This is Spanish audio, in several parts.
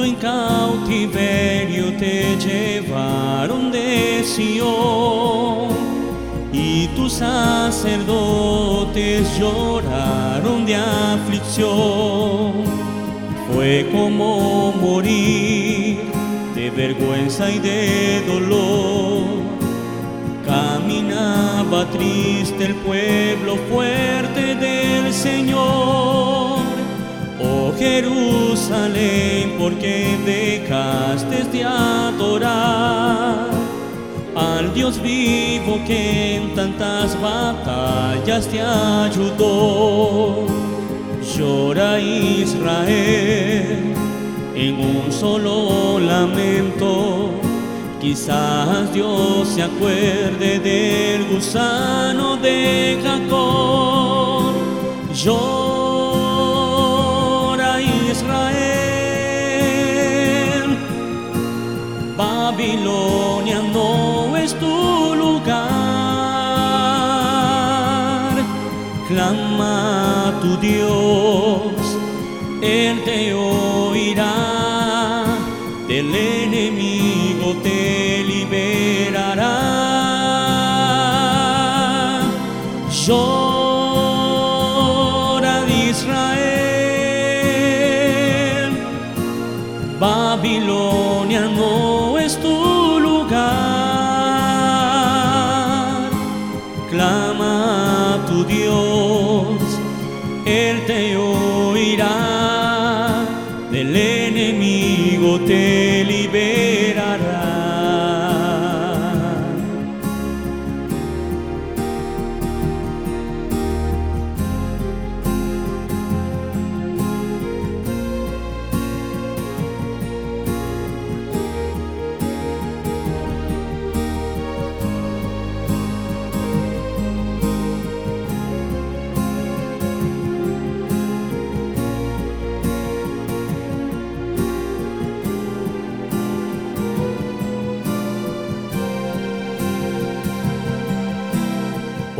Cuando en cautiverio te llevaron de Sion y tus sacerdotes lloraron de aflicción, fue como morir de vergüenza y de dolor. Caminaba triste el pueblo fuerte del Señor. Oh Jerusalén, porque dejaste de adorar al Dios vivo que en tantas batallas te ayudó. Llora Israel en un solo lamento. Quizás Dios se acuerde del gusano de Jacob. Babilonia no es tu lugar. Clama a tu Dios, Él te oirá, del enemigo te liberará. Llora Israel, oirá, del enemigo te.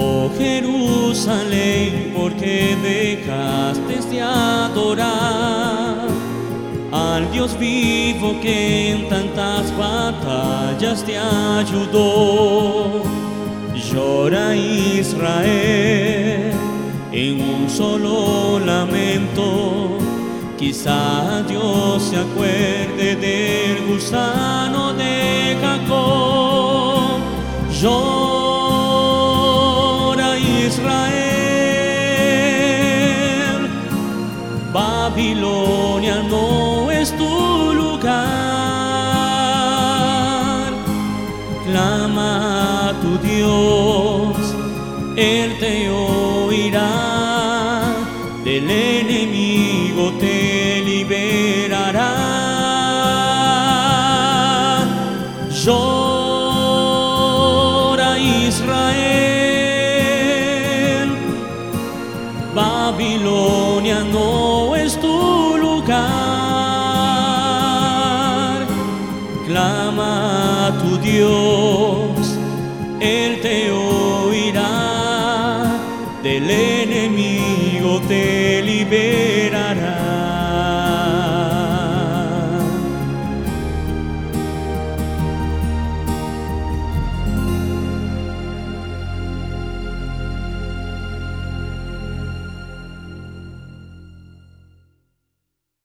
Oh Jerusalén, porque dejaste de adorar al Dios vivo que en tantas batallas te ayudó. Llora Israel en un solo lamento. Quizá Dios se acuerde del gusano es tu lugar. Clama a tu Dios, Él te oirá, del enemigo te liberará. Llora Israel, Babilonia no Dios,